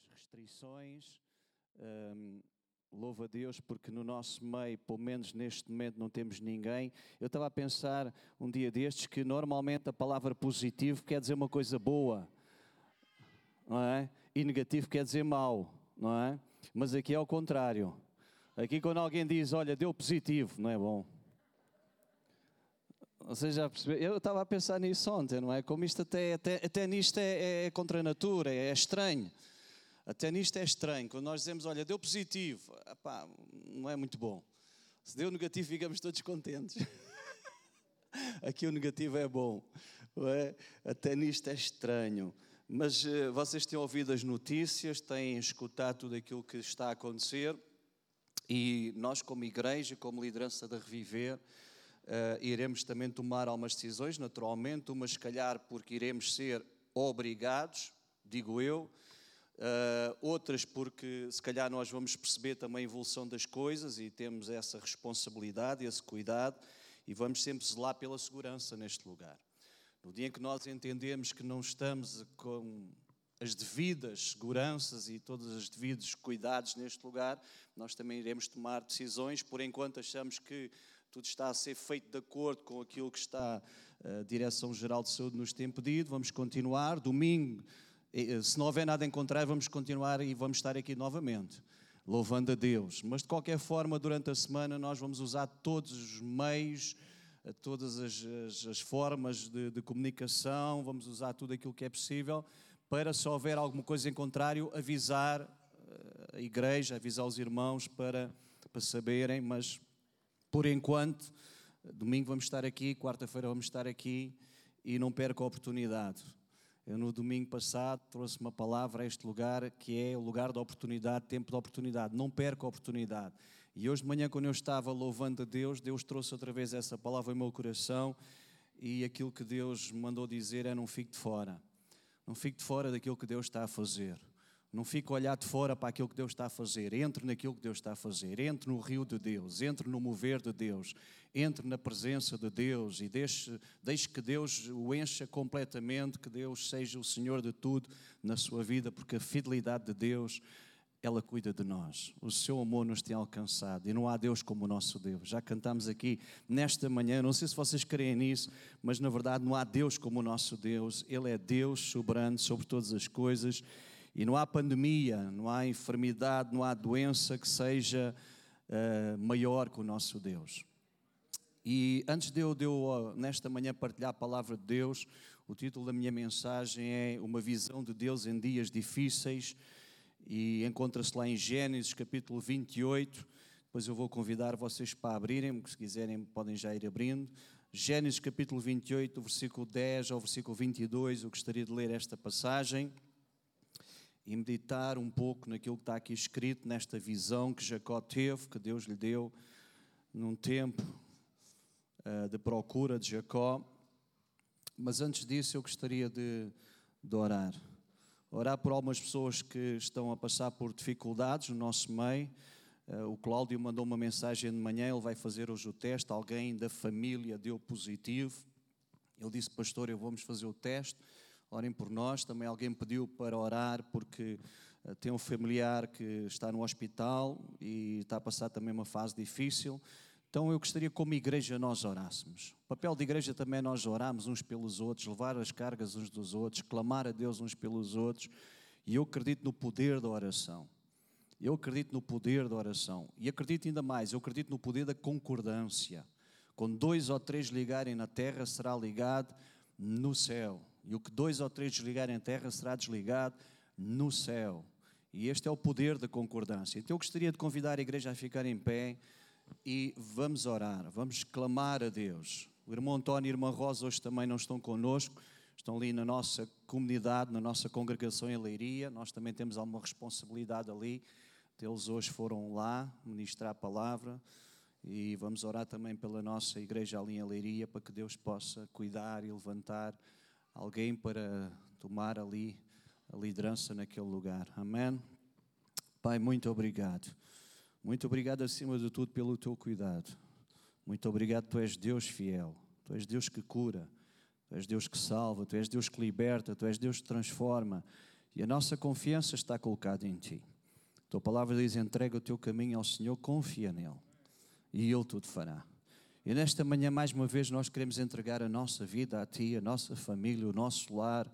algumas restrições. Um, louva a Deus porque no nosso meio, pelo menos neste momento, não temos ninguém. Eu estava a pensar um dia destes que normalmente a palavra positivo quer dizer uma coisa boa, não é? E negativo quer dizer mau, não é? Mas aqui é ao contrário. Aqui quando alguém diz, olha, deu positivo, não é bom. Você já percebeu? Eu estava a pensar nisso ontem, não é? Como isto até, até, até nisto é, é contra a natura, é estranho. Até nisto é estranho. Quando nós dizemos, olha, deu positivo, epá, não é muito bom. Se deu negativo, ficamos todos contentes. Aqui o negativo é bom. É? Até nisto é estranho. Mas uh, vocês têm ouvido as notícias, têm escutado tudo aquilo que está a acontecer. E nós, como igreja, como liderança da Reviver, Uh, iremos também tomar algumas decisões, naturalmente, umas se calhar porque iremos ser obrigados, digo eu, uh, outras porque se calhar nós vamos perceber também a evolução das coisas e temos essa responsabilidade, esse cuidado e vamos sempre zelar pela segurança neste lugar. No dia em que nós entendemos que não estamos com as devidas seguranças e todos os devidos cuidados neste lugar, nós também iremos tomar decisões. Por enquanto, achamos que tudo está a ser feito de acordo com aquilo que está a Direção-Geral de Saúde nos tem pedido. Vamos continuar. Domingo, eh, se não houver nada em contrário, vamos continuar e vamos estar aqui novamente, louvando a Deus. Mas de qualquer forma, durante a semana, nós vamos usar todos os meios, eh, todas as, as, as formas de, de comunicação, vamos usar tudo aquilo que é possível para, se houver alguma coisa em contrário, avisar eh, a igreja, avisar os irmãos para, para saberem, mas por enquanto, domingo vamos estar aqui, quarta-feira vamos estar aqui e não perca a oportunidade. Eu no domingo passado trouxe uma palavra a este lugar que é o lugar da oportunidade, tempo da oportunidade. Não perca a oportunidade. E hoje de manhã, quando eu estava louvando a Deus, Deus trouxe outra vez essa palavra ao meu coração e aquilo que Deus me mandou dizer é: não fique de fora. Não fique de fora daquilo que Deus está a fazer. Não fique a olhar de fora para aquilo que Deus está a fazer. Entre naquilo que Deus está a fazer. Entre no rio de Deus. Entre no mover de Deus. Entre na presença de Deus e deixe, deixe que Deus o encha completamente, que Deus seja o Senhor de tudo na sua vida, porque a fidelidade de Deus, ela cuida de nós. O seu amor nos tem alcançado e não há Deus como o nosso Deus. Já cantamos aqui nesta manhã, não sei se vocês creem nisso, mas na verdade não há Deus como o nosso Deus. Ele é Deus soberano sobre todas as coisas e não há pandemia, não há enfermidade, não há doença que seja uh, maior que o nosso Deus. E antes de eu, de eu, nesta manhã, partilhar a palavra de Deus, o título da minha mensagem é Uma visão de Deus em dias difíceis. E encontra-se lá em Gênesis capítulo 28. Depois eu vou convidar vocês para abrirem, se quiserem podem já ir abrindo. Gênesis capítulo 28, versículo 10 ao versículo 22, eu gostaria de ler esta passagem e meditar um pouco naquilo que está aqui escrito, nesta visão que Jacó teve, que Deus lhe deu num tempo uh, de procura de Jacó. Mas antes disso, eu gostaria de, de orar. Orar por algumas pessoas que estão a passar por dificuldades no nosso meio. Uh, o Cláudio mandou uma mensagem de manhã, ele vai fazer hoje o teste. Alguém da família deu positivo. Ele disse, pastor, eu vamos fazer o teste orem por nós. Também alguém pediu para orar porque eh, tem um familiar que está no hospital e está a passar também uma fase difícil. Então eu gostaria como igreja nós orássemos. O papel de igreja também é nós orarmos uns pelos outros, levar as cargas uns dos outros, clamar a Deus uns pelos outros. E eu acredito no poder da oração. Eu acredito no poder da oração. E acredito ainda mais, eu acredito no poder da concordância. Quando dois ou três ligarem na terra, será ligado no céu. E o que dois ou três desligarem em terra será desligado no céu. E este é o poder da concordância. Então eu gostaria de convidar a igreja a ficar em pé e vamos orar, vamos clamar a Deus. O irmão António e a irmã Rosa hoje também não estão conosco, estão ali na nossa comunidade, na nossa congregação em Leiria. Nós também temos alguma responsabilidade ali. Eles hoje foram lá ministrar a palavra e vamos orar também pela nossa igreja ali em Leiria para que Deus possa cuidar e levantar alguém para tomar ali a liderança naquele lugar. Amém? Pai, muito obrigado. Muito obrigado acima de tudo pelo teu cuidado. Muito obrigado, tu és Deus fiel. Tu és Deus que cura. Tu és Deus que salva. Tu és Deus que liberta. Tu és Deus que transforma. E a nossa confiança está colocada em Ti. A tua palavra diz: entrega o teu caminho ao Senhor, confia nele, e Ele tudo fará. E nesta manhã, mais uma vez, nós queremos entregar a nossa vida a Ti, a nossa família, o nosso lar.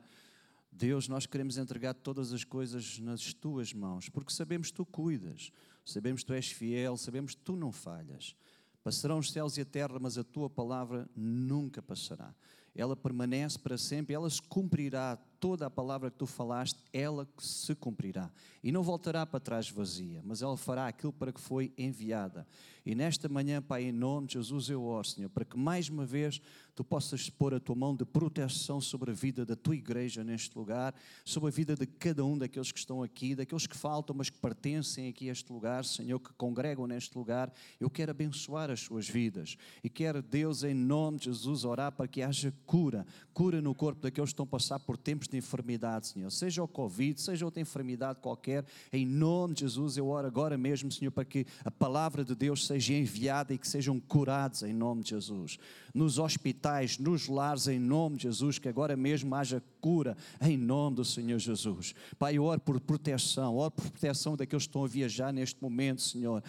Deus, nós queremos entregar todas as coisas nas Tuas mãos, porque sabemos que Tu cuidas, sabemos que Tu és fiel, sabemos que Tu não falhas. Passarão os céus e a terra, mas a Tua palavra nunca passará. Ela permanece para sempre, ela se cumprirá toda a palavra que tu falaste, ela se cumprirá. E não voltará para trás vazia, mas ela fará aquilo para que foi enviada. E nesta manhã, Pai, em nome de Jesus, eu oro, Senhor, para que mais uma vez tu possas pôr a tua mão de proteção sobre a vida da tua igreja neste lugar, sobre a vida de cada um daqueles que estão aqui, daqueles que faltam, mas que pertencem aqui a este lugar, Senhor, que congregam neste lugar. Eu quero abençoar as suas vidas e quero, Deus, em nome de Jesus, orar para que haja cura, cura no corpo daqueles que estão a passar por tempos de enfermidade, Senhor, seja o Covid, seja outra enfermidade qualquer, em nome de Jesus, eu oro agora mesmo, Senhor, para que a palavra de Deus seja enviada e que sejam curados em nome de Jesus. Nos hospitais, nos lares, em nome de Jesus, que agora mesmo haja cura em nome do Senhor Jesus. Pai, oro por proteção, oro por proteção daqueles que estão a viajar neste momento, Senhor,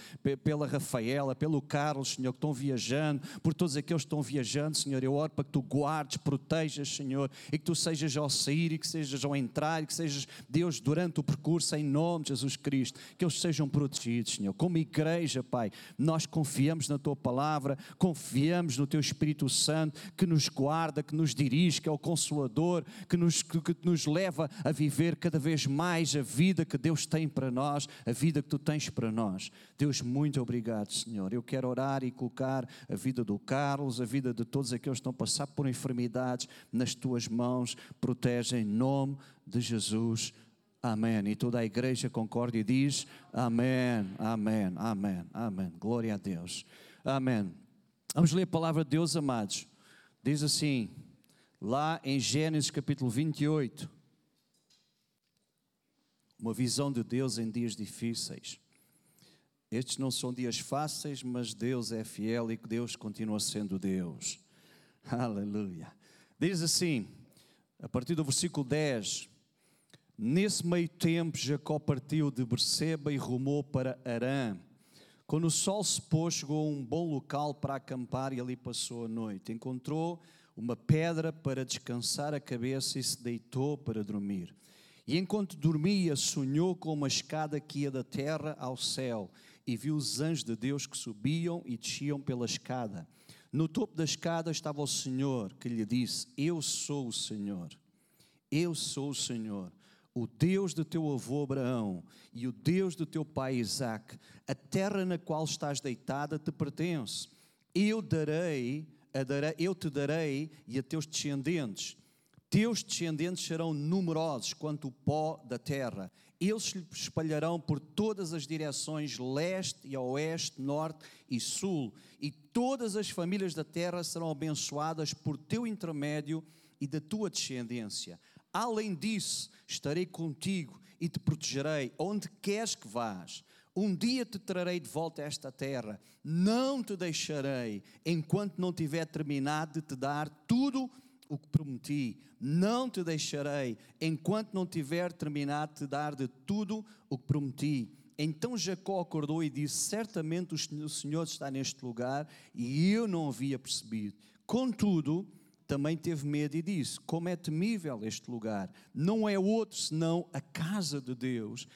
pela Rafaela, pelo Carlos, Senhor, que estão viajando, por todos aqueles que estão viajando, Senhor, eu oro para que tu guardes, protejas, Senhor, e que tu sejas ao sair e que sejas ao entrar, e que sejas, Deus, durante o percurso, em nome de Jesus Cristo, que eles sejam protegidos, Senhor. Como igreja, Pai, nós confiamos na Tua palavra, confiamos no Teu Espírito Santo, que nos guarda, que nos dirige, que é o Consolador, que nos, que, que nos leva a viver cada vez mais a vida que Deus tem para nós, a vida que Tu tens para nós. Deus, muito obrigado, Senhor. Eu quero orar e colocar a vida do Carlos, a vida de todos aqueles que estão a passar por enfermidades nas Tuas mãos. Protege em nome de Jesus. Amém. E toda a igreja concorda e diz: Amém, Amém, Amém, Amém. Glória a Deus. Amém. Vamos ler a palavra de Deus, amados. Diz assim, lá em Gênesis capítulo 28, uma visão de Deus em dias difíceis. Estes não são dias fáceis, mas Deus é fiel e que Deus continua sendo Deus. Aleluia. Diz assim, a partir do versículo 10: Nesse meio tempo, Jacó partiu de Berseba e rumou para Arã. Quando o sol se pôs, chegou a um bom local para acampar e ali passou a noite. Encontrou uma pedra para descansar a cabeça e se deitou para dormir. E enquanto dormia, sonhou com uma escada que ia da terra ao céu e viu os anjos de Deus que subiam e desciam pela escada. No topo da escada estava o Senhor, que lhe disse: Eu sou o Senhor. Eu sou o Senhor o Deus do teu avô Abraão e o Deus do teu pai Isaac, a terra na qual estás deitada te pertence. Eu darei, eu te darei e a teus descendentes. Teus descendentes serão numerosos quanto o pó da terra. Eles se espalharão por todas as direções, leste e oeste, norte e sul, e todas as famílias da terra serão abençoadas por teu intermédio e da tua descendência. Além disso, estarei contigo e te protegerei onde queres que vás. Um dia te trarei de volta a esta terra. Não te deixarei enquanto não tiver terminado de te dar tudo o que prometi. Não te deixarei enquanto não tiver terminado de te dar de tudo o que prometi. Então Jacó acordou e disse: Certamente o Senhor está neste lugar e eu não havia percebido. Contudo, também teve medo e disse: Como é temível este lugar! Não é outro senão a casa de Deus,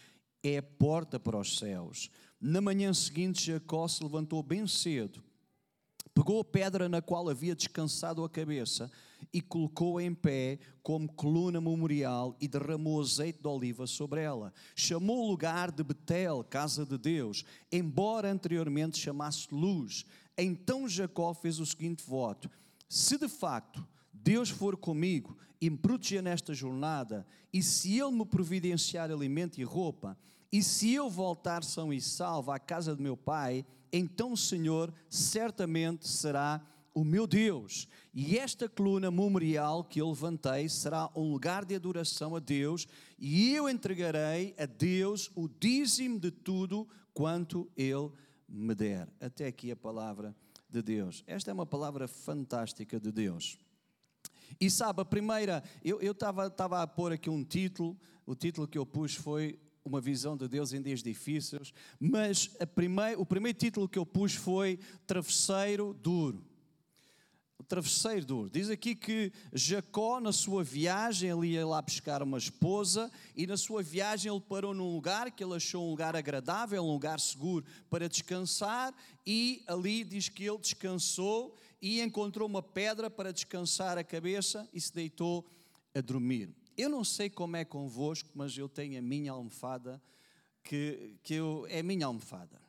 é a porta para os céus. Na manhã seguinte, Jacó se levantou bem cedo, pegou a pedra na qual havia descansado a cabeça e colocou-a em pé como coluna memorial e derramou azeite de oliva sobre ela. Chamou o lugar de Betel, casa de Deus, embora anteriormente chamasse luz. Então Jacó fez o seguinte voto se de facto Deus for comigo e me proteger nesta jornada, e se Ele me providenciar alimento e roupa, e se eu voltar são e salvo à casa de meu Pai, então o Senhor certamente será o meu Deus. E esta coluna memorial que eu levantei será um lugar de adoração a Deus, e eu entregarei a Deus o dízimo de tudo quanto Ele me der. Até aqui a palavra de Deus. Esta é uma palavra fantástica de Deus. E sabe, a primeira, eu estava a pôr aqui um título, o título que eu pus foi Uma Visão de Deus em Dias Difíceis, mas primeir, o primeiro título que eu pus foi Travesseiro Duro travesseiro duro. Diz aqui que Jacó, na sua viagem, ele ia lá buscar uma esposa e na sua viagem ele parou num lugar que ele achou um lugar agradável, um lugar seguro para descansar e ali diz que ele descansou e encontrou uma pedra para descansar a cabeça e se deitou a dormir. Eu não sei como é convosco, mas eu tenho a minha almofada que, que eu, é a minha almofada.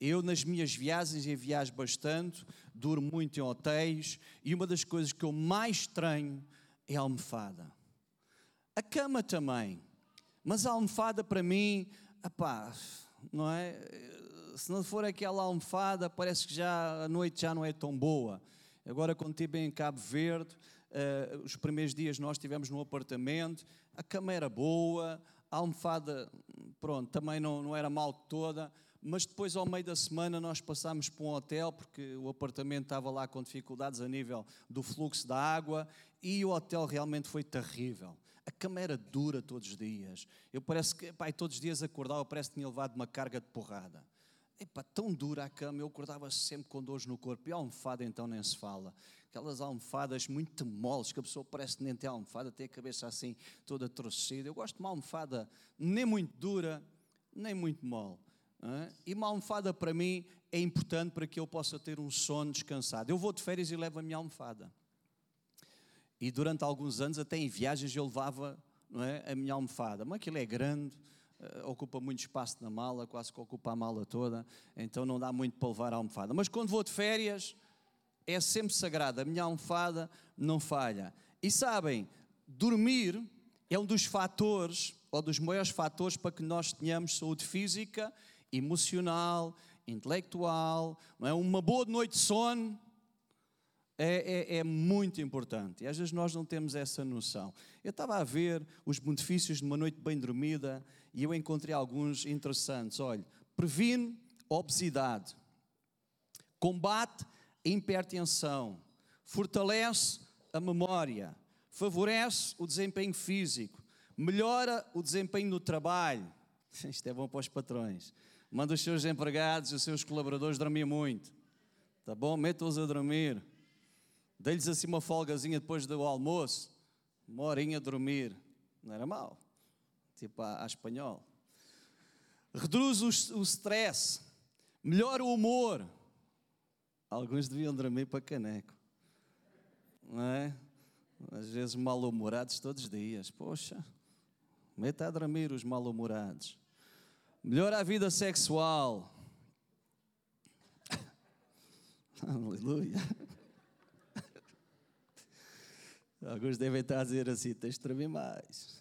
Eu, nas minhas viagens, e viajo bastante, durmo muito em hotéis, e uma das coisas que eu mais estranho é a almofada. A cama também, mas a almofada para mim, apá, não é? Se não for aquela almofada, parece que já a noite já não é tão boa. Agora, quando estive em Cabo Verde, uh, os primeiros dias nós estivemos no apartamento, a cama era boa, a almofada, pronto, também não, não era mal toda, mas depois, ao meio da semana, nós passámos para um hotel, porque o apartamento estava lá com dificuldades a nível do fluxo da água, e o hotel realmente foi terrível. A cama era dura todos os dias. Eu parece que, pai, todos os dias acordava, parece que tinha levado uma carga de porrada. Epá, tão dura a cama, eu acordava sempre com dores no corpo. E a almofada então nem se fala. Aquelas almofadas muito moles, que a pessoa parece que nem tem almofada, tem a cabeça assim toda torcida. Eu gosto de uma almofada nem muito dura, nem muito mole. E uma almofada para mim é importante para que eu possa ter um sono descansado. Eu vou de férias e levo a minha almofada. E durante alguns anos, até em viagens, eu levava é, a minha almofada. Mas aquilo é grande, eh, ocupa muito espaço na mala, quase que ocupa a mala toda, então não dá muito para levar a almofada. Mas quando vou de férias, é sempre sagrada. A minha almofada não falha. E sabem, dormir é um dos fatores, ou dos maiores fatores para que nós tenhamos saúde física emocional, intelectual, é? uma boa noite de sono é, é, é, muito importante. E às vezes nós não temos essa noção. Eu estava a ver os benefícios de uma noite bem dormida e eu encontrei alguns interessantes. Olha, previne obesidade, combate a hipertensão, fortalece a memória, favorece o desempenho físico, melhora o desempenho no trabalho. Isto é bom para os patrões Manda os seus empregados e os seus colaboradores dormir muito. Tá bom? Meta-os a dormir. Dê-lhes assim uma folgazinha depois do almoço. Uma horinha a dormir. Não era mal. Tipo a, a espanhol. Reduz o, o stress. Melhora o humor. Alguns deviam dormir para caneco. Não é? Às vezes mal-humorados todos os dias. Poxa, meta a dormir os mal-humorados. Melhora a vida sexual. Aleluia. Alguns devem estar a dizer assim: tens de tremer mais.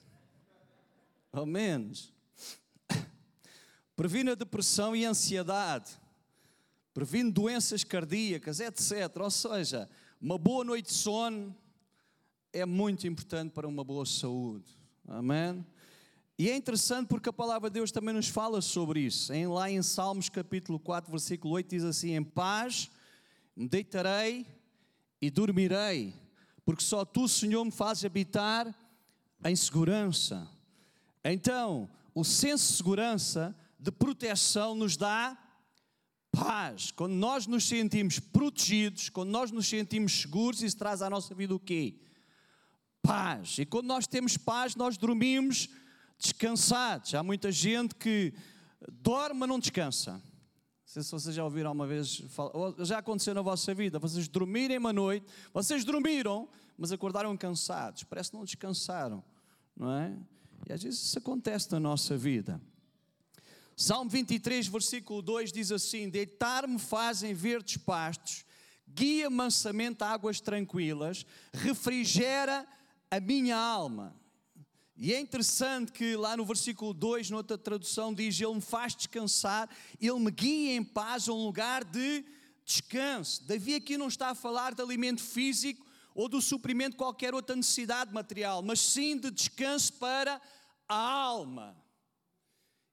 Ao menos. Previne a depressão e a ansiedade. Previne doenças cardíacas, etc. Ou seja, uma boa noite de sono é muito importante para uma boa saúde. Amém? E é interessante porque a palavra de Deus também nos fala sobre isso. Em, lá em Salmos capítulo 4, versículo 8, diz assim: Em paz me deitarei e dormirei, porque só tu, Senhor, me fazes habitar em segurança. Então, o senso de segurança, de proteção, nos dá paz. Quando nós nos sentimos protegidos, quando nós nos sentimos seguros, isso traz à nossa vida o quê? Paz. E quando nós temos paz, nós dormimos descansados. Há muita gente que dorme, mas não descansa. Não sei se vocês já ouviram alguma vez, já aconteceu na vossa vida, vocês dormirem uma noite, vocês dormiram, mas acordaram cansados, parece que não descansaram, não é? E às vezes isso acontece na nossa vida. Salmo 23, versículo 2 diz assim: Deitar-me fazem verdes pastos, guia mansamente águas tranquilas, refrigera a minha alma. E é interessante que lá no versículo 2, noutra tradução, diz: Ele me faz descansar, Ele me guia em paz a um lugar de descanso. Davi aqui não está a falar de alimento físico ou do suprimento de qualquer outra necessidade material, mas sim de descanso para a alma.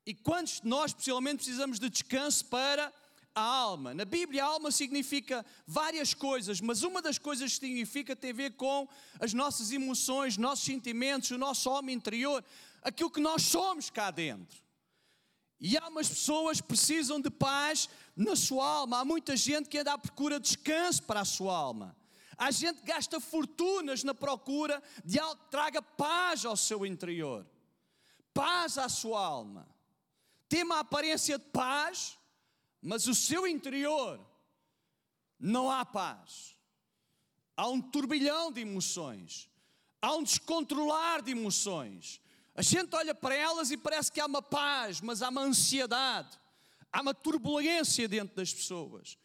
E quantos de nós, possivelmente, precisamos de descanso para a alma. Na Bíblia, a alma significa várias coisas, mas uma das coisas que significa tem a ver com as nossas emoções, nossos sentimentos, o nosso homem interior, aquilo que nós somos cá dentro. E há umas pessoas que precisam de paz na sua alma. Há muita gente que anda à procura de descanso para a sua alma. Há gente que gasta fortunas na procura de algo que traga paz ao seu interior, paz à sua alma. Tem uma aparência de paz, mas o seu interior não há paz. Há um turbilhão de emoções, há um descontrolar de emoções. A gente olha para elas e parece que há uma paz, mas há uma ansiedade, há uma turbulência dentro das pessoas.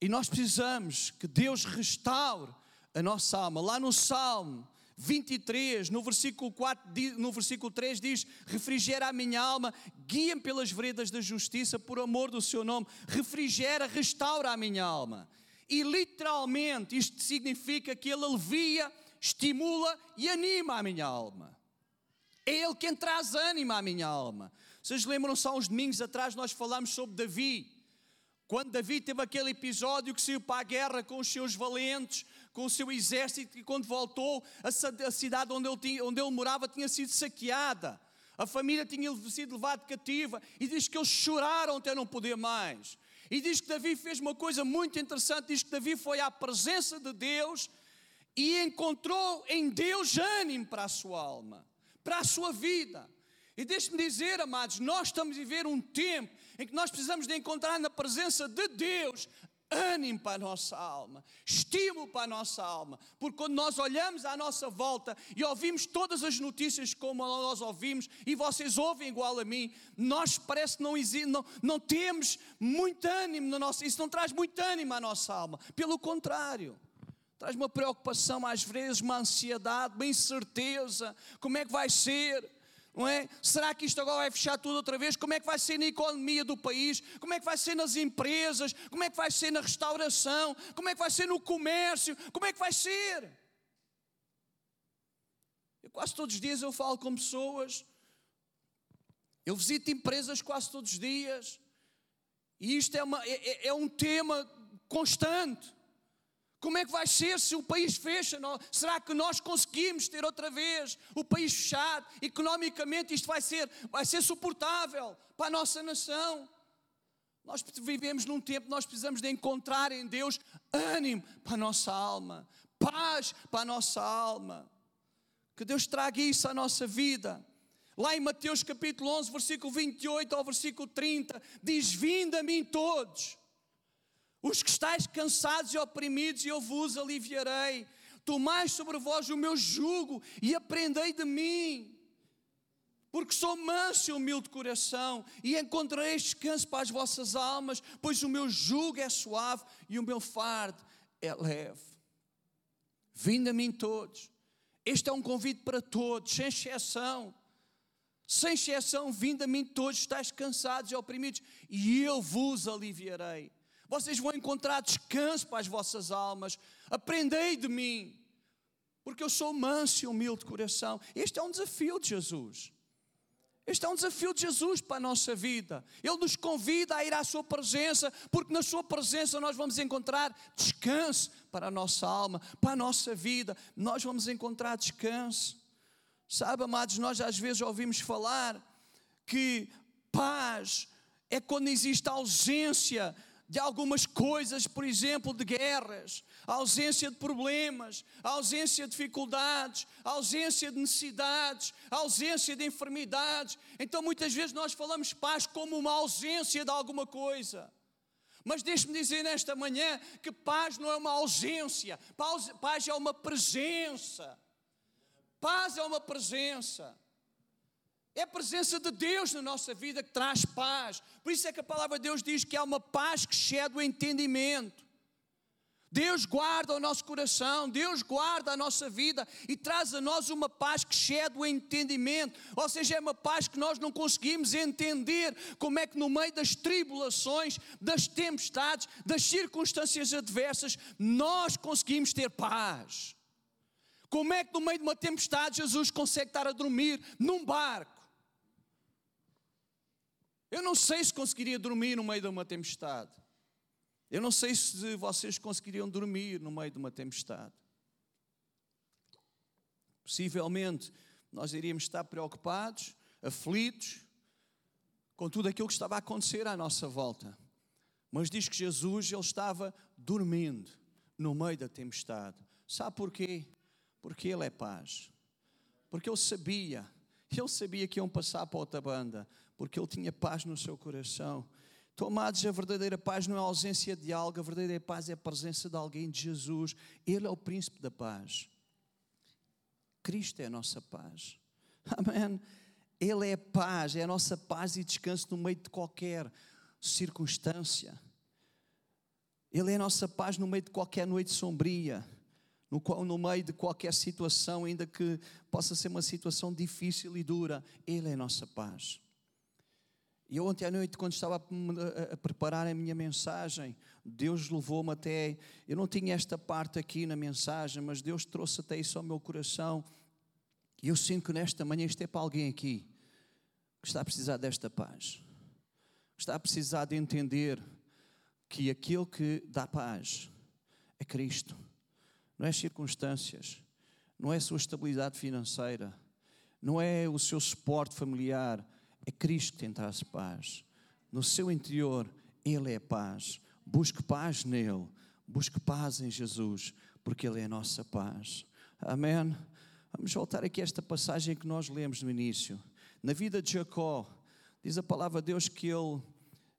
E nós precisamos que Deus restaure a nossa alma. Lá no Salmo 23, no versículo, 4, no versículo 3 diz: Refrigera a minha alma, guia-me pelas veredas da justiça, por amor do seu nome. Refrigera, restaura a minha alma. E literalmente isto significa que Ele alivia, estimula e anima a minha alma. É Ele quem traz ânimo à minha alma. Vocês lembram-se há uns domingos atrás nós falámos sobre Davi. Quando Davi teve aquele episódio que saiu para a guerra com os seus valentes, com o seu exército, e quando voltou, a cidade onde ele, tinha, onde ele morava tinha sido saqueada. A família tinha sido levada cativa e diz que eles choraram até não poder mais. E diz que Davi fez uma coisa muito interessante: diz que Davi foi à presença de Deus e encontrou em Deus ânimo para a sua alma, para a sua vida. E deixe-me dizer, amados, nós estamos a viver um tempo em que nós precisamos de encontrar na presença de Deus ânimo para a nossa alma, estímulo para a nossa alma, porque quando nós olhamos à nossa volta e ouvimos todas as notícias como nós ouvimos, e vocês ouvem igual a mim, nós parece que não, não, não temos muito ânimo na nossa, isso não traz muito ânimo à nossa alma, pelo contrário. Traz uma preocupação, às vezes, uma ansiedade, uma incerteza: como é que vai ser? Não é? Será que isto agora vai fechar tudo outra vez? Como é que vai ser na economia do país? Como é que vai ser nas empresas? Como é que vai ser na restauração? Como é que vai ser no comércio? Como é que vai ser? Eu quase todos os dias eu falo com pessoas, eu visito empresas quase todos os dias, e isto é, uma, é, é, é um tema constante. Como é que vai ser se o país fecha? Será que nós conseguimos ter outra vez o país fechado? Economicamente isto vai ser, vai ser suportável para a nossa nação? Nós vivemos num tempo, nós precisamos de encontrar em Deus ânimo para a nossa alma, paz para a nossa alma. Que Deus traga isso à nossa vida. Lá em Mateus capítulo 11, versículo 28 ao versículo 30, diz: Vinde a mim todos os que estáis cansados e oprimidos, eu vos aliviarei. Tomai sobre vós o meu jugo e aprendei de mim, porque sou manso e humilde de coração, e encontrareis descanso para as vossas almas, pois o meu jugo é suave e o meu fardo é leve. Vinde a mim todos. Este é um convite para todos, sem exceção. Sem exceção, vinde a mim todos, estáis cansados e oprimidos, e eu vos aliviarei vocês vão encontrar descanso para as vossas almas. Aprendei de mim, porque eu sou manso e humilde de coração. Este é um desafio de Jesus. Este é um desafio de Jesus para a nossa vida. Ele nos convida a ir à Sua presença, porque na Sua presença nós vamos encontrar descanso para a nossa alma, para a nossa vida. Nós vamos encontrar descanso. Sabe, amados, nós às vezes ouvimos falar que paz é quando existe ausência de algumas coisas, por exemplo, de guerras, a ausência de problemas, a ausência de dificuldades, a ausência de necessidades, a ausência de enfermidades. Então, muitas vezes nós falamos paz como uma ausência de alguma coisa. Mas deixe-me dizer nesta manhã que paz não é uma ausência, paz, paz é uma presença. Paz é uma presença. É a presença de Deus na nossa vida que traz paz. Por isso é que a palavra de Deus diz que há uma paz que excede o entendimento. Deus guarda o nosso coração, Deus guarda a nossa vida e traz a nós uma paz que excede o entendimento. Ou seja, é uma paz que nós não conseguimos entender como é que no meio das tribulações, das tempestades, das circunstâncias adversas, nós conseguimos ter paz. Como é que no meio de uma tempestade Jesus consegue estar a dormir num barco? Eu não sei se conseguiria dormir no meio de uma tempestade. Eu não sei se vocês conseguiriam dormir no meio de uma tempestade. Possivelmente nós iríamos estar preocupados, aflitos, com tudo aquilo que estava a acontecer à nossa volta. Mas diz que Jesus ele estava dormindo no meio da tempestade. Sabe porquê? Porque ele é paz. Porque ele sabia, ele sabia que iam passar para outra banda, porque ele tinha paz no seu coração. Então, amados, a verdadeira paz não é a ausência de algo, a verdadeira paz é a presença de alguém, de Jesus. Ele é o príncipe da paz. Cristo é a nossa paz. Amém. Ele é paz, é a nossa paz e descanso no meio de qualquer circunstância. Ele é a nossa paz no meio de qualquer noite sombria, no, no meio de qualquer situação, ainda que possa ser uma situação difícil e dura. Ele é a nossa paz. E ontem à noite, quando estava a, a preparar a minha mensagem, Deus levou-me até. Eu não tinha esta parte aqui na mensagem, mas Deus trouxe até isso ao meu coração. E eu sinto que nesta manhã isto é para alguém aqui que está a precisar desta paz, que está a precisar de entender que aquele que dá paz é Cristo, não é as circunstâncias, não é a sua estabilidade financeira, não é o seu suporte familiar, é Cristo que tem traz paz. No seu interior, Ele é paz. Busque paz nele, busque paz em Jesus, porque Ele é a nossa paz. Amém? Vamos voltar aqui a esta passagem que nós lemos no início. Na vida de Jacó, diz a palavra de Deus que ele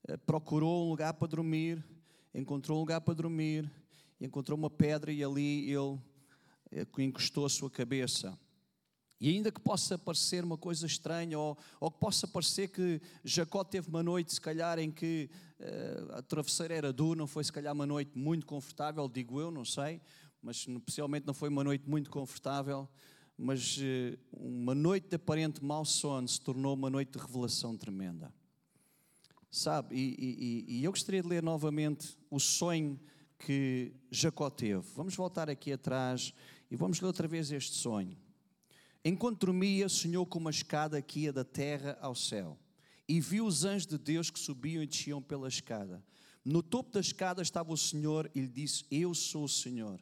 eh, procurou um lugar para dormir, encontrou um lugar para dormir, encontrou uma pedra e ali ele eh, encostou a sua cabeça. E ainda que possa parecer uma coisa estranha, ou, ou que possa parecer que Jacó teve uma noite, se calhar, em que uh, a travesseira era dura, não foi se calhar uma noite muito confortável, digo eu, não sei, mas especialmente não foi uma noite muito confortável mas eh, uma noite de aparente mau sono se tornou uma noite de revelação tremenda. Sabe, e, e, e eu gostaria de ler novamente o sonho que Jacó teve. Vamos voltar aqui atrás e vamos ler outra vez este sonho. Enquanto dormia, sonhou com uma escada que ia da terra ao céu e viu os anjos de Deus que subiam e desciam pela escada. No topo da escada estava o Senhor e lhe disse: Eu sou o Senhor,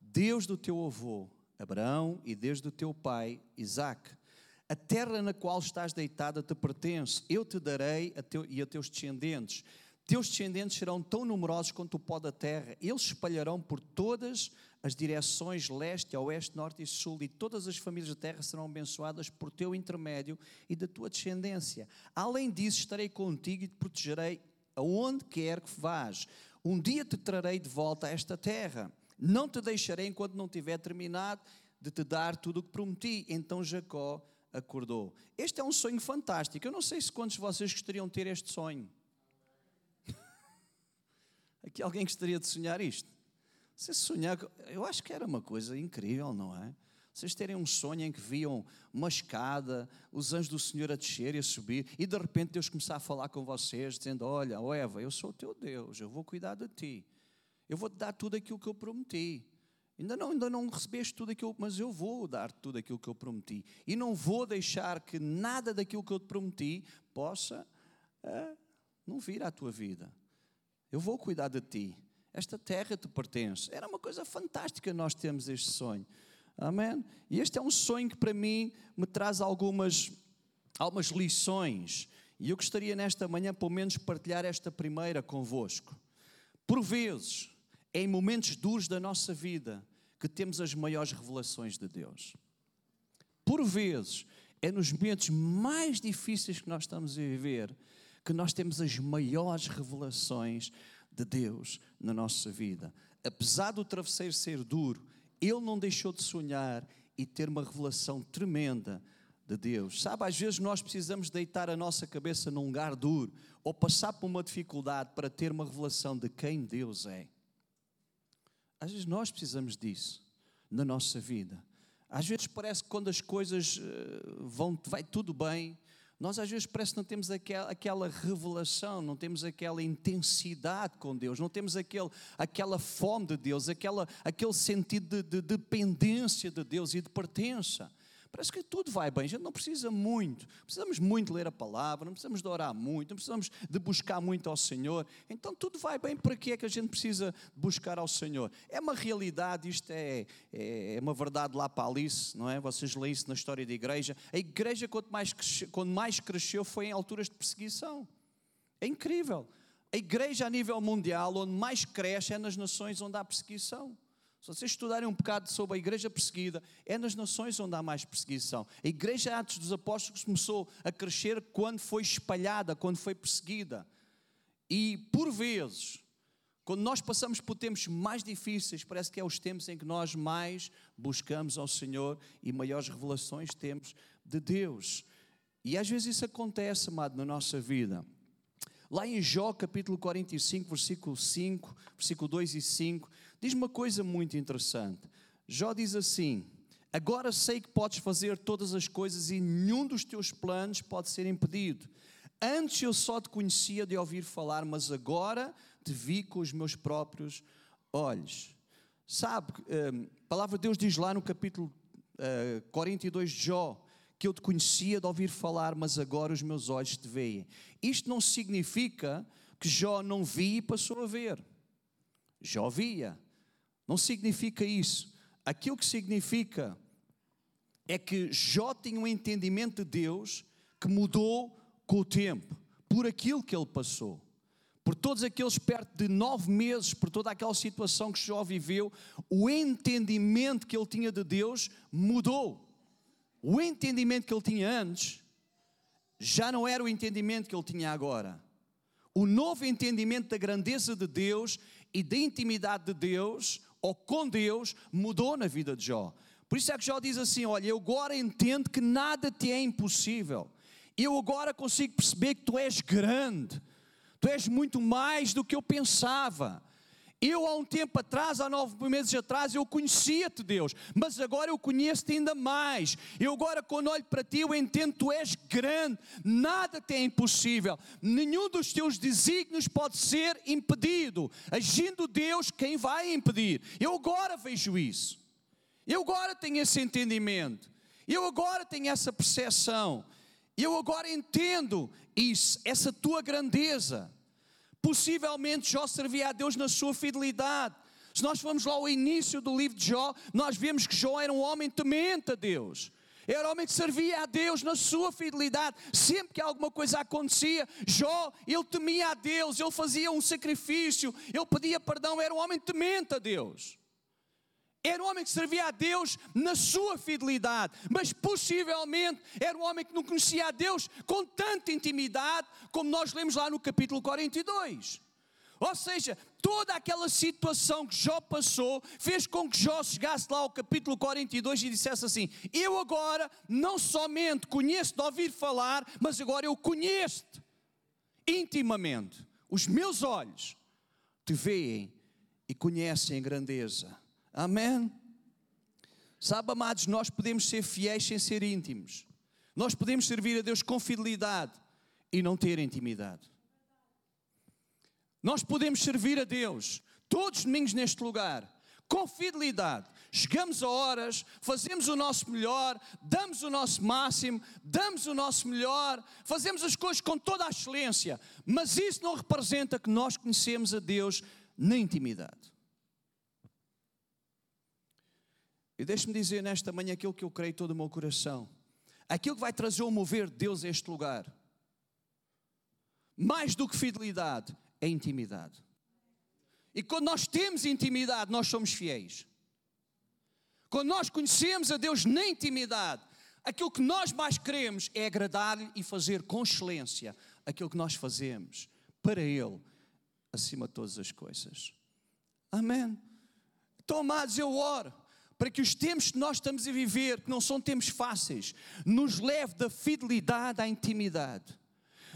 Deus do teu avô, Abraão, e desde o teu pai, Isaque. A terra na qual estás deitada te pertence, eu te darei a teu, e a teus descendentes. Teus descendentes serão tão numerosos quanto o pó da terra. Eles se espalharão por todas as direções leste, oeste, norte e sul, e todas as famílias da terra serão abençoadas por teu intermédio e da tua descendência. Além disso, estarei contigo e te protegerei aonde quer que vás. Um dia te trarei de volta a esta terra. Não te deixarei enquanto não tiver terminado de te dar tudo o que prometi. Então Jacó acordou. Este é um sonho fantástico. Eu não sei se quantos de vocês gostariam de ter este sonho. Aqui alguém gostaria de sonhar isto? Se sonhar, eu acho que era uma coisa incrível, não é? Vocês terem um sonho em que viam uma escada, os anjos do Senhor a descer e a subir, e de repente Deus começar a falar com vocês, dizendo: Olha, oh Eva, eu sou o teu Deus, eu vou cuidar de ti. Eu vou te dar tudo aquilo que eu prometi. Ainda não, ainda não recebeste tudo aquilo, mas eu vou dar tudo aquilo que eu prometi. E não vou deixar que nada daquilo que eu te prometi possa uh, não vir à tua vida. Eu vou cuidar de ti. Esta terra te pertence. Era uma coisa fantástica nós termos este sonho. Amém? E este é um sonho que para mim me traz algumas, algumas lições. E eu gostaria nesta manhã, pelo menos, partilhar esta primeira convosco. Por vezes, é em momentos duros da nossa vida que temos as maiores revelações de Deus. Por vezes, é nos momentos mais difíceis que nós estamos a viver que nós temos as maiores revelações de Deus na nossa vida. Apesar do travesseiro ser duro, ele não deixou de sonhar e ter uma revelação tremenda de Deus. Sabe, às vezes nós precisamos deitar a nossa cabeça num lugar duro ou passar por uma dificuldade para ter uma revelação de quem Deus é. Às vezes nós precisamos disso na nossa vida. Às vezes parece que quando as coisas eh, vão, vai tudo bem, nós às vezes parece que não temos aquela, aquela revelação, não temos aquela intensidade com Deus, não temos aquele, aquela fome de Deus, aquela, aquele sentido de, de dependência de Deus e de pertença. Parece que tudo vai bem. A gente não precisa muito. Precisamos muito ler a palavra, não precisamos de orar muito, não precisamos de buscar muito ao Senhor. Então tudo vai bem. Para que é que a gente precisa buscar ao Senhor? É uma realidade, isto é, é, é uma verdade lá para Alice, não é? Vocês leem isso na história da igreja. A igreja, quanto mais, cresceu, quando mais cresceu, foi em alturas de perseguição. É incrível. A igreja a nível mundial, onde mais cresce, é nas nações onde há perseguição. Se vocês estudarem um bocado sobre a igreja perseguida, é nas nações onde há mais perseguição. A igreja antes dos apóstolos começou a crescer quando foi espalhada, quando foi perseguida. E por vezes, quando nós passamos por tempos mais difíceis, parece que é os tempos em que nós mais buscamos ao Senhor e maiores revelações temos de Deus. E às vezes isso acontece, amado, na nossa vida. Lá em Jó, capítulo 45, versículo 5, versículo 2 e 5, diz uma coisa muito interessante. Jó diz assim: Agora sei que podes fazer todas as coisas e nenhum dos teus planos pode ser impedido. Antes eu só te conhecia de ouvir falar, mas agora te vi com os meus próprios olhos. Sabe, hum, a palavra de Deus diz lá no capítulo 42 eh, de Jó que eu te conhecia de ouvir falar, mas agora os meus olhos te veem. Isto não significa que Jó não via e passou a ver. Jó via. Não significa isso. Aquilo que significa é que Jó tinha um entendimento de Deus que mudou com o tempo, por aquilo que ele passou. Por todos aqueles perto de nove meses, por toda aquela situação que Jó viveu, o entendimento que ele tinha de Deus mudou. O entendimento que ele tinha antes já não era o entendimento que ele tinha agora. O novo entendimento da grandeza de Deus e da intimidade de Deus, ou com Deus, mudou na vida de Jó. Por isso é que Jó diz assim: Olha, eu agora entendo que nada te é impossível. Eu agora consigo perceber que tu és grande, tu és muito mais do que eu pensava. Eu, há um tempo atrás, há nove meses atrás, eu conhecia-te, Deus, mas agora eu conheço-te ainda mais. Eu agora, quando olho para ti, eu entendo que tu és grande, nada te é impossível, nenhum dos teus desígnios pode ser impedido. Agindo Deus, quem vai impedir? Eu agora vejo isso, eu agora tenho esse entendimento, eu agora tenho essa percepção, eu agora entendo isso, essa tua grandeza. Possivelmente Jó servia a Deus na sua fidelidade. Se nós formos lá ao início do livro de Jó, nós vemos que Jó era um homem temente a Deus. Era um homem que servia a Deus na sua fidelidade. Sempre que alguma coisa acontecia, Jó, ele temia a Deus, ele fazia um sacrifício, ele pedia perdão, era um homem temente a Deus. Era um homem que servia a Deus na sua fidelidade, mas possivelmente era um homem que não conhecia a Deus com tanta intimidade como nós lemos lá no capítulo 42. Ou seja, toda aquela situação que Jó passou fez com que Jó chegasse lá ao capítulo 42 e dissesse assim: Eu agora não somente conheço de ouvir falar, mas agora eu conheço-te intimamente. Os meus olhos te veem e conhecem a grandeza Amém? Sabe, amados, nós podemos ser fiéis sem ser íntimos. Nós podemos servir a Deus com fidelidade e não ter intimidade. Nós podemos servir a Deus todos os domingos neste lugar, com fidelidade. Chegamos a horas, fazemos o nosso melhor, damos o nosso máximo, damos o nosso melhor, fazemos as coisas com toda a excelência, mas isso não representa que nós conhecemos a Deus na intimidade. E deixe-me dizer nesta manhã aquilo que eu creio todo o meu coração. Aquilo que vai trazer o mover de Deus a este lugar. Mais do que fidelidade, é intimidade. E quando nós temos intimidade, nós somos fiéis. Quando nós conhecemos a Deus na intimidade, aquilo que nós mais queremos é agradar-lhe e fazer com excelência aquilo que nós fazemos para Ele, acima de todas as coisas. Amém. Então, amados, eu oro para que os tempos que nós estamos a viver, que não são tempos fáceis, nos leve da fidelidade à intimidade,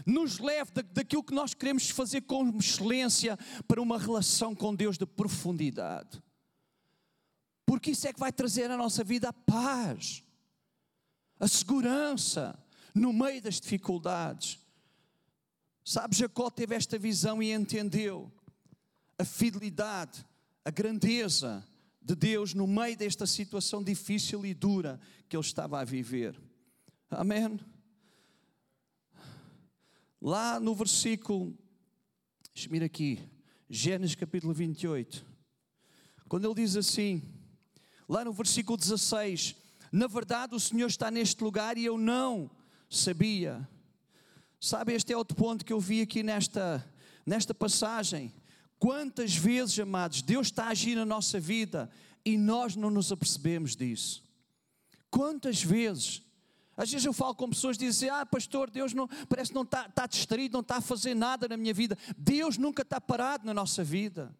nos leve da, daquilo que nós queremos fazer com excelência para uma relação com Deus de profundidade. Porque isso é que vai trazer à nossa vida a paz, a segurança no meio das dificuldades. Sabe, Jacó teve esta visão e entendeu a fidelidade, a grandeza de Deus no meio desta situação difícil e dura que ele estava a viver. Amém? Lá no versículo, deixa-me ir aqui, Gênesis capítulo 28, quando ele diz assim, lá no versículo 16: Na verdade, o Senhor está neste lugar e eu não sabia. Sabe, este é outro ponto que eu vi aqui nesta, nesta passagem. Quantas vezes, amados, Deus está a agir na nossa vida e nós não nos apercebemos disso? Quantas vezes? Às vezes eu falo com pessoas que dizem: Ah, pastor, Deus não, parece que não está, está distraído, não está a fazer nada na minha vida. Deus nunca está parado na nossa vida.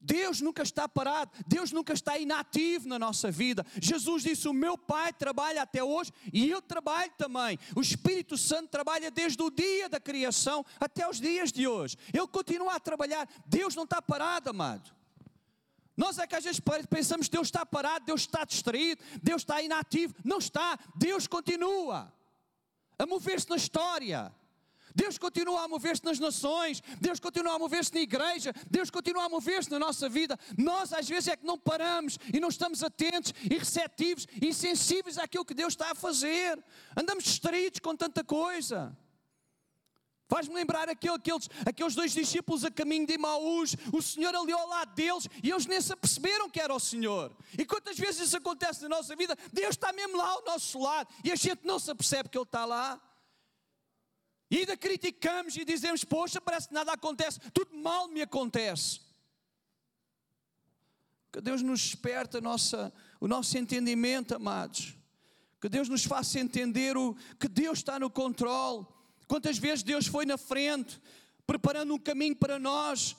Deus nunca está parado, Deus nunca está inativo na nossa vida. Jesus disse: O meu Pai trabalha até hoje e eu trabalho também. O Espírito Santo trabalha desde o dia da criação até os dias de hoje. Ele continua a trabalhar. Deus não está parado, amado. Nós é que às vezes pensamos que Deus está parado, Deus está distraído, Deus está inativo. Não está, Deus continua a mover-se na história. Deus continua a mover-se nas nações, Deus continua a mover-se na igreja, Deus continua a mover-se na nossa vida. Nós às vezes é que não paramos e não estamos atentos e receptivos e sensíveis àquilo que Deus está a fazer. Andamos distraídos com tanta coisa. Faz-me lembrar aquele, aqueles, aqueles dois discípulos a caminho de Imaús. O Senhor ali ao lado deles e eles nem se aperceberam que era o Senhor. E quantas vezes isso acontece na nossa vida? Deus está mesmo lá ao nosso lado e a gente não se apercebe que Ele está lá. E ainda criticamos e dizemos: Poxa, parece que nada acontece, tudo mal me acontece. Que Deus nos esperte a nossa, o nosso entendimento, amados. Que Deus nos faça entender o, que Deus está no controle. Quantas vezes Deus foi na frente, preparando um caminho para nós,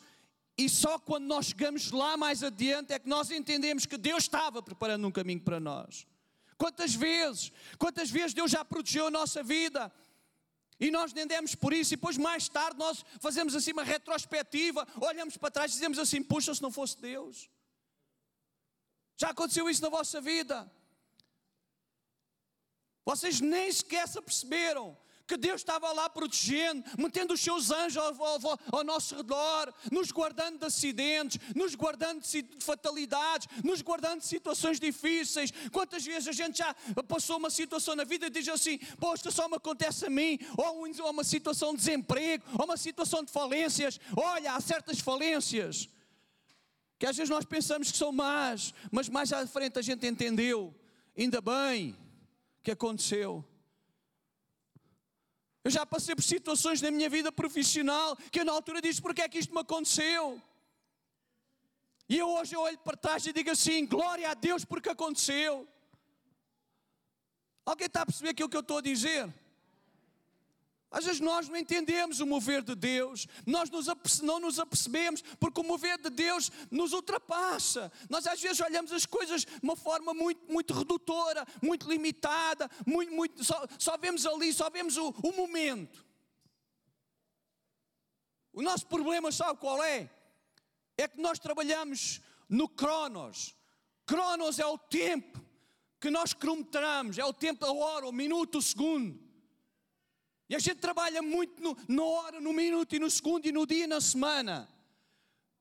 e só quando nós chegamos lá mais adiante é que nós entendemos que Deus estava preparando um caminho para nós. Quantas vezes, quantas vezes Deus já protegeu a nossa vida, e nós nem demos por isso, e depois mais tarde nós fazemos assim uma retrospectiva, olhamos para trás e dizemos assim: puxa, se não fosse Deus. Já aconteceu isso na vossa vida. Vocês nem sequer se perceberam que Deus estava lá protegendo, metendo os seus anjos ao, ao, ao, nosso redor, nos guardando de acidentes, nos guardando de fatalidades, nos guardando de situações difíceis. Quantas vezes a gente já passou uma situação na vida e diz assim: Poxa, só me acontece a mim, ou uma situação de desemprego, ou uma situação de falências. Olha, há certas falências que às vezes nós pensamos que são más, mas mais à frente a gente entendeu, ainda bem que aconteceu. Eu já passei por situações na minha vida profissional que eu na altura disse: porque é que isto me aconteceu? E eu hoje olho para trás e digo assim: glória a Deus porque aconteceu. Alguém está a perceber aquilo que eu estou a dizer? Às vezes nós não entendemos o mover de Deus, nós não nos apercebemos, porque o mover de Deus nos ultrapassa. Nós às vezes olhamos as coisas de uma forma muito, muito redutora, muito limitada, muito, muito, só, só vemos ali, só vemos o, o momento. O nosso problema, sabe qual é? É que nós trabalhamos no Cronos. Cronos é o tempo que nós cronometramos, é o tempo, a hora, o minuto, o segundo. E a gente trabalha muito no, na hora, no minuto e no segundo e no dia e na semana.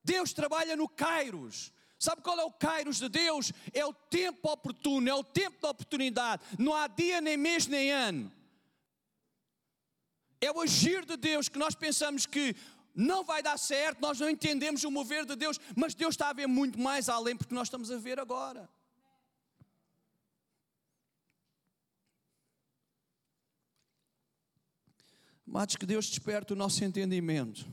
Deus trabalha no Kairos. Sabe qual é o Kairos de Deus? É o tempo oportuno, é o tempo da oportunidade. Não há dia, nem mês, nem ano. É o agir de Deus que nós pensamos que não vai dar certo, nós não entendemos o mover de Deus, mas Deus está a ver muito mais além porque nós estamos a ver agora. Amados, que Deus desperte o nosso entendimento.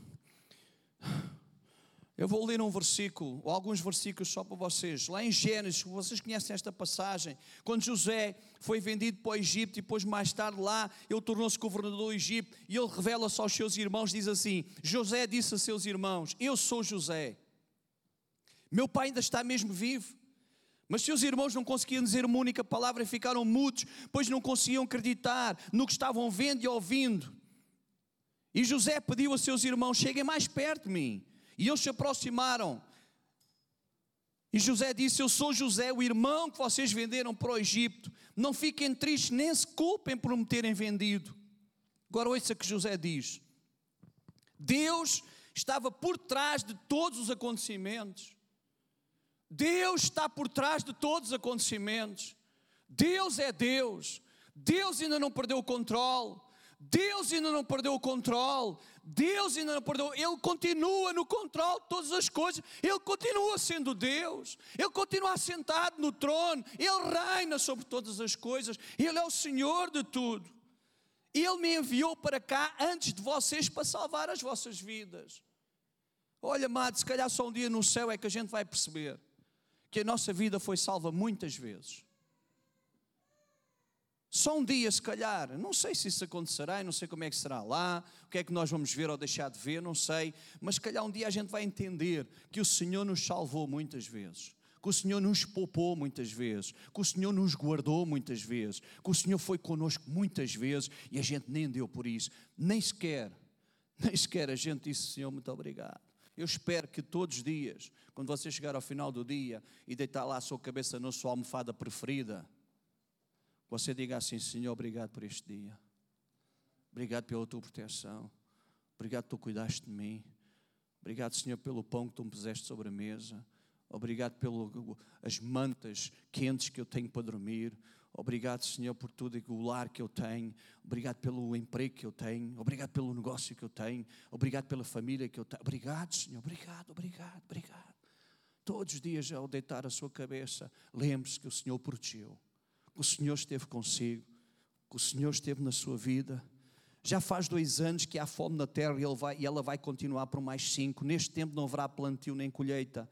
Eu vou ler um versículo, ou alguns versículos só para vocês. Lá em Gênesis, vocês conhecem esta passagem, quando José foi vendido para o Egito e depois mais tarde lá, ele tornou-se governador do Egito e ele revela-se aos seus irmãos, diz assim: José disse a seus irmãos: Eu sou José. Meu pai ainda está mesmo vivo. Mas seus irmãos não conseguiam dizer uma única palavra e ficaram mudos, pois não conseguiam acreditar no que estavam vendo e ouvindo. E José pediu a seus irmãos: cheguem mais perto de mim. E eles se aproximaram. E José disse: Eu sou José, o irmão que vocês venderam para o Egito. Não fiquem tristes, nem se culpem por me terem vendido. Agora ouça que José diz: Deus estava por trás de todos os acontecimentos. Deus está por trás de todos os acontecimentos. Deus é Deus. Deus ainda não perdeu o controle. Deus ainda não perdeu o controle. Deus ainda não perdeu. Ele continua no controle de todas as coisas. Ele continua sendo Deus. Ele continua assentado no trono. Ele reina sobre todas as coisas. Ele é o Senhor de tudo. Ele me enviou para cá antes de vocês para salvar as vossas vidas. Olha, amado, se calhar só um dia no céu é que a gente vai perceber que a nossa vida foi salva muitas vezes. Só um dia, se calhar, não sei se isso acontecerá, não sei como é que será lá, o que é que nós vamos ver ou deixar de ver, não sei, mas se calhar um dia a gente vai entender que o Senhor nos salvou muitas vezes, que o Senhor nos poupou muitas vezes, que o Senhor nos guardou muitas vezes, que o Senhor foi conosco muitas vezes e a gente nem deu por isso, nem sequer, nem sequer a gente disse, Senhor, muito obrigado. Eu espero que todos os dias, quando você chegar ao final do dia e deitar lá a sua cabeça na sua almofada preferida, você diga assim: Senhor, obrigado por este dia, obrigado pela tua proteção, obrigado que tu cuidaste de mim, obrigado, Senhor, pelo pão que tu me puseste sobre a mesa, obrigado pelas mantas quentes que eu tenho para dormir, Obrigado, Senhor, por tudo o lar que eu tenho. Obrigado pelo emprego que eu tenho. Obrigado pelo negócio que eu tenho. Obrigado pela família que eu tenho. Obrigado, Senhor. Obrigado, obrigado, obrigado. Todos os dias, ao deitar a sua cabeça, lembre-se que o Senhor protegeu, que o Senhor esteve consigo, que o Senhor esteve na sua vida. Já faz dois anos que há fome na terra e, vai, e ela vai continuar por mais cinco. Neste tempo não haverá plantio nem colheita.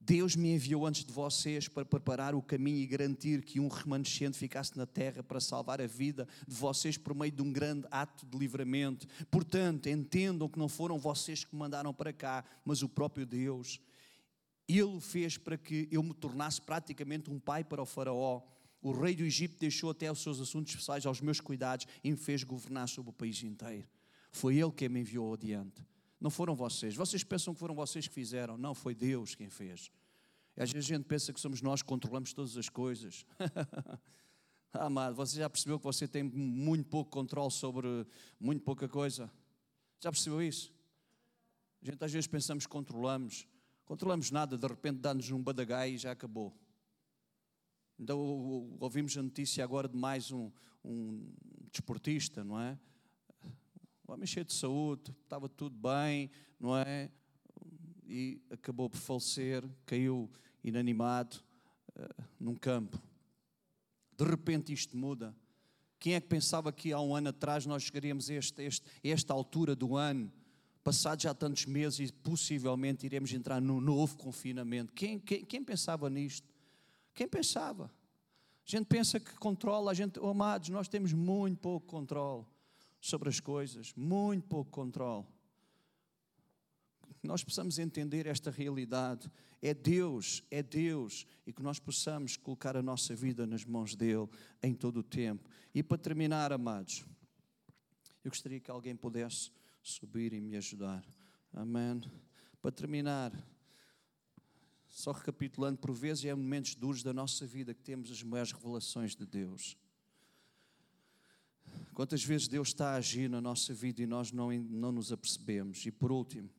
Deus me enviou antes de vocês para preparar o caminho e garantir que um remanescente ficasse na terra para salvar a vida de vocês por meio de um grande ato de livramento. Portanto, entendam que não foram vocês que me mandaram para cá, mas o próprio Deus. Ele o fez para que eu me tornasse praticamente um pai para o Faraó. O rei do Egito deixou até os seus assuntos pessoais aos meus cuidados e me fez governar sobre o país inteiro. Foi ele quem me enviou adiante. Não foram vocês. Vocês pensam que foram vocês que fizeram. Não, foi Deus quem fez. E às vezes a gente pensa que somos nós que controlamos todas as coisas. amado, você já percebeu que você tem muito pouco controle sobre muito pouca coisa? Já percebeu isso? A gente às vezes pensamos que controlamos. Controlamos nada, de repente dá-nos um badagai e já acabou. Então ouvimos a notícia agora de mais um, um desportista, não é? O homem cheio de saúde, estava tudo bem, não é? E acabou por falecer, caiu inanimado uh, num campo. De repente isto muda. Quem é que pensava que há um ano atrás nós chegaríamos a, este, este, esta altura do ano, passados já tantos meses e possivelmente iremos entrar num novo confinamento? Quem, quem, quem pensava nisto? Quem pensava? A gente pensa que controla, a gente, oh, amados, nós temos muito pouco controle sobre as coisas, muito pouco controle. Nós possamos entender esta realidade. É Deus, é Deus, e que nós possamos colocar a nossa vida nas mãos dEle em todo o tempo. E para terminar, amados, eu gostaria que alguém pudesse subir e me ajudar. Amém. Para terminar, só recapitulando, por vezes é momentos duros da nossa vida que temos as maiores revelações de Deus. Quantas vezes Deus está a agir na nossa vida e nós não, não nos apercebemos? E por último,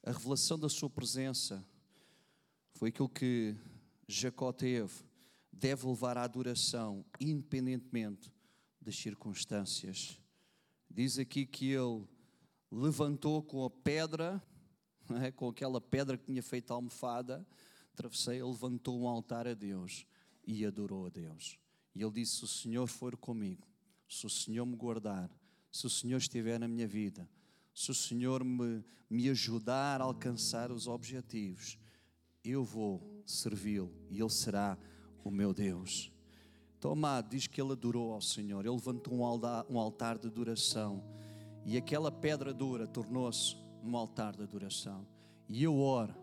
a revelação da Sua presença foi aquilo que Jacó teve, deve levar à adoração, independentemente das circunstâncias. Diz aqui que ele levantou com a pedra, é? com aquela pedra que tinha feito a almofada, travesseia, levantou um altar a Deus e adorou a Deus. E ele disse: Se o Senhor for comigo, se o Senhor me guardar, se o Senhor estiver na minha vida, se o Senhor me, me ajudar a alcançar os objetivos, eu vou servi-lo e Ele será o meu Deus. Então, amado, diz que ele adorou ao Senhor, ele levantou um altar, de adoração e aquela pedra dura tornou-se um altar de adoração. E eu oro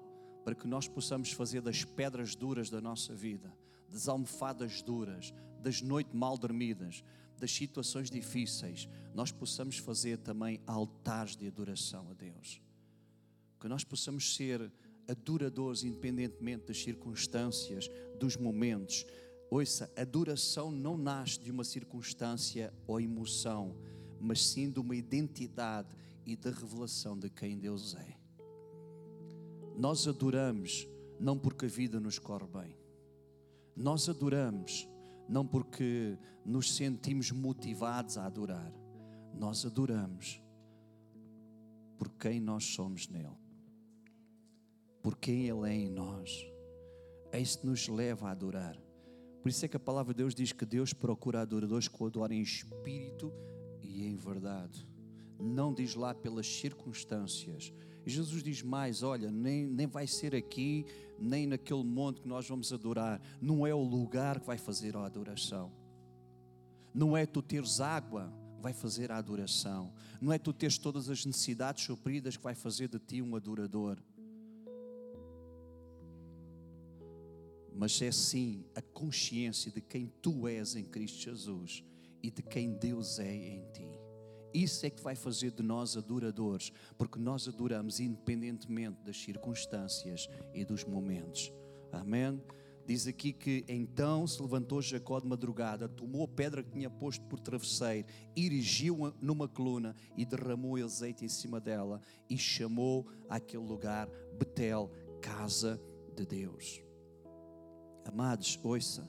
para que nós possamos fazer das pedras duras da nossa vida, das almofadas duras, das noites mal dormidas, das situações difíceis, nós possamos fazer também altares de adoração a Deus. Que nós possamos ser adoradores independentemente das circunstâncias, dos momentos. Ouça, adoração não nasce de uma circunstância ou emoção, mas sim de uma identidade e da revelação de quem Deus é. Nós adoramos não porque a vida nos corre bem. Nós adoramos não porque nos sentimos motivados a adorar. Nós adoramos por quem nós somos nele. Por quem ele é em nós. É isso que nos leva a adorar. Por isso é que a palavra de Deus diz que Deus procura adoradores que o adorem em espírito e em verdade. Não diz lá pelas circunstâncias. Jesus diz mais: olha, nem, nem vai ser aqui, nem naquele monte que nós vamos adorar. Não é o lugar que vai fazer a adoração. Não é tu teres água vai fazer a adoração. Não é tu teres todas as necessidades supridas que vai fazer de ti um adorador. Mas é sim a consciência de quem tu és em Cristo Jesus e de quem Deus é em ti. Isso é que vai fazer de nós adoradores, porque nós adoramos independentemente das circunstâncias e dos momentos. Amém? Diz aqui que então se levantou Jacó de madrugada, tomou a pedra que tinha posto por travesseiro, erigiu-a numa coluna e derramou azeite em cima dela e chamou aquele lugar Betel, casa de Deus. Amados, ouça,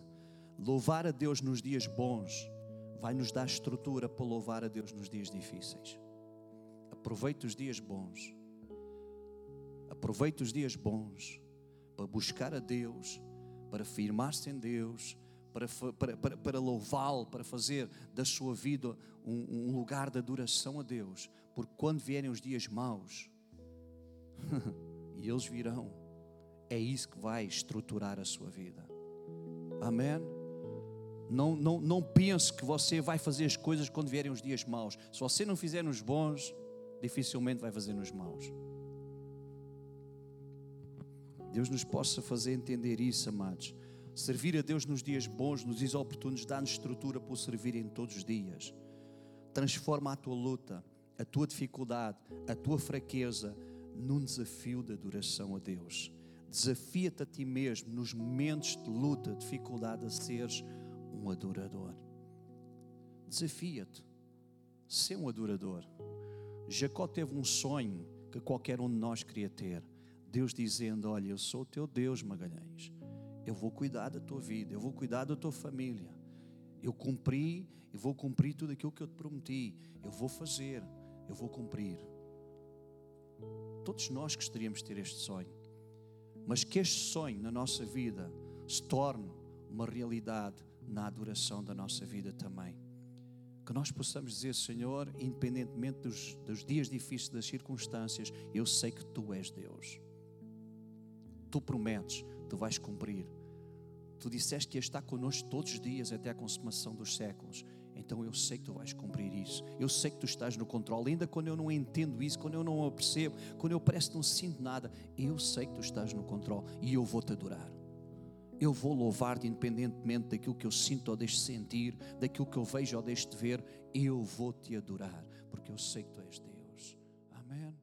louvar a Deus nos dias bons vai nos dar estrutura para louvar a Deus nos dias difíceis. Aproveite os dias bons. Aproveite os dias bons para buscar a Deus, para firmar-se em Deus, para, para, para, para louvá-lo, para fazer da sua vida um, um lugar de adoração a Deus. Porque quando vierem os dias maus, e eles virão, é isso que vai estruturar a sua vida. Amém? Não, não, não pense que você vai fazer as coisas quando vierem os dias maus. Se você não fizer nos bons, dificilmente vai fazer nos maus. Deus nos possa fazer entender isso, amados. Servir a Deus nos dias bons, nos dias oportunos, dá-nos estrutura para o servir em todos os dias. Transforma a tua luta, a tua dificuldade, a tua fraqueza num desafio de adoração a Deus. Desafia-te a ti mesmo nos momentos de luta, dificuldade, a seres um adorador. Desafia-te, ser um adorador. Jacó teve um sonho que qualquer um de nós queria ter. Deus dizendo: Olha, eu sou o teu Deus, Magalhães. Eu vou cuidar da tua vida, eu vou cuidar da tua família. Eu cumpri e vou cumprir tudo aquilo que eu te prometi. Eu vou fazer, eu vou cumprir. Todos nós gostaríamos de ter este sonho, mas que este sonho na nossa vida se torne uma realidade na adoração da nossa vida também. Que nós possamos dizer, Senhor, independentemente dos, dos dias difíceis, das circunstâncias, eu sei que Tu és Deus. Tu prometes, Tu vais cumprir. Tu disseste que ia estar connosco todos os dias até a consumação dos séculos. Então eu sei que tu vais cumprir isso. Eu sei que tu estás no controle. Ainda quando eu não entendo isso, quando eu não percebo, quando eu parece que não sinto nada, eu sei que tu estás no controle e eu vou te adorar eu vou louvar-te independentemente daquilo que eu sinto ou deixo sentir, daquilo que eu vejo ou deixo de ver, eu vou te adorar, porque eu sei que tu és Deus. Amém.